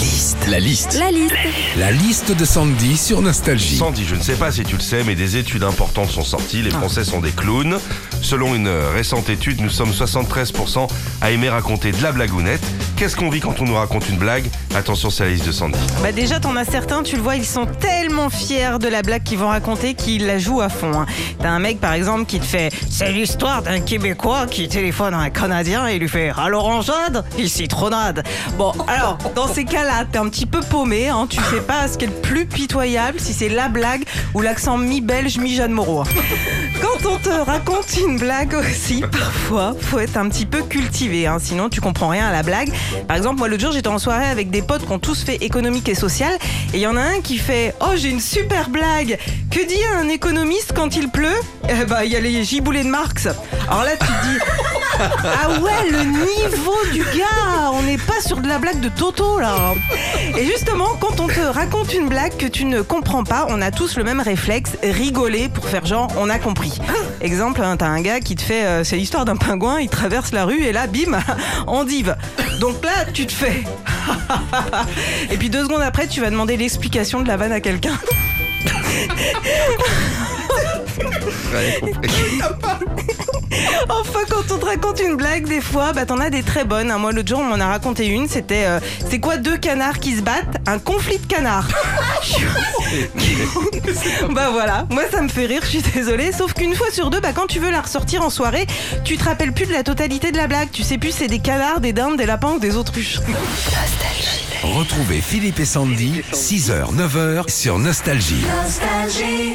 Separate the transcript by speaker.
Speaker 1: liste. La liste.
Speaker 2: La liste.
Speaker 1: La liste de Sandy sur Nostalgie.
Speaker 3: Sandy, je ne sais pas si tu le sais, mais des études importantes sont sorties. Les Français sont des clowns. Selon une euh, récente étude, nous sommes 73% à aimer raconter de la blagounette. Qu'est-ce qu'on vit quand on nous raconte une blague? Attention, c'est la liste de Sandy.
Speaker 4: Bah déjà, t'en as certains, tu le vois, ils sont tellement fiers de la blague qu'ils vont raconter qu'ils la jouent à fond. hein. T'as un mec, par exemple, qui te fait « C'est l'histoire d'un Québécois qui téléphone à un Canadien et lui fait « À l'orangeade, il citronade ». Bon, alors, dans ces cas-là, t'es un petit peu paumé, hein, tu sais pas ce qui est le plus pitoyable, si c'est la blague ou l'accent mi-belge, mi-Jeanne Moreau. Quand on te raconte une blague aussi, parfois, faut être un petit peu cultivé, hein, sinon tu comprends rien à la blague. Par exemple, moi l'autre jour, j'étais en soirée avec des potes qui ont tous fait économique et social, et il y en a un qui fait Oh, j'ai une super blague Que dit un économiste quand il pleut? Eh ben, il y a les giboulées de Marx. Alors là, tu te dis Ah ouais, le niveau du gars On n'est pas sur de la blague de Toto là Et justement, quand on te raconte une blague que tu ne comprends pas, on a tous le même réflexe, rigoler pour faire genre on a compris. Exemple, hein, t'as un gars qui te fait euh, c'est l'histoire d'un pingouin, il traverse la rue et là, bim, endive. Donc là, tu te fais. et puis deux secondes après, tu vas demander l'explication de la vanne à quelqu'un. Enfin, quand on te raconte une blague, des fois, bah t'en as des très bonnes. hein. Moi, l'autre jour, on m'en a raconté une. C'était, euh, c'est quoi deux canards qui se battent? Un conflit de canards. bah voilà, moi ça me fait rire. Je suis désolée. Sauf qu'une fois sur deux, bah quand tu veux la ressortir en soirée, tu te rappelles plus de la totalité de la blague. Tu sais plus c'est des canards, des dindes, des lapins ou des autruches.
Speaker 1: Retrouvez Philippe et Sandy, 6h, 9h sur Nostalgie.
Speaker 5: Nostalgie.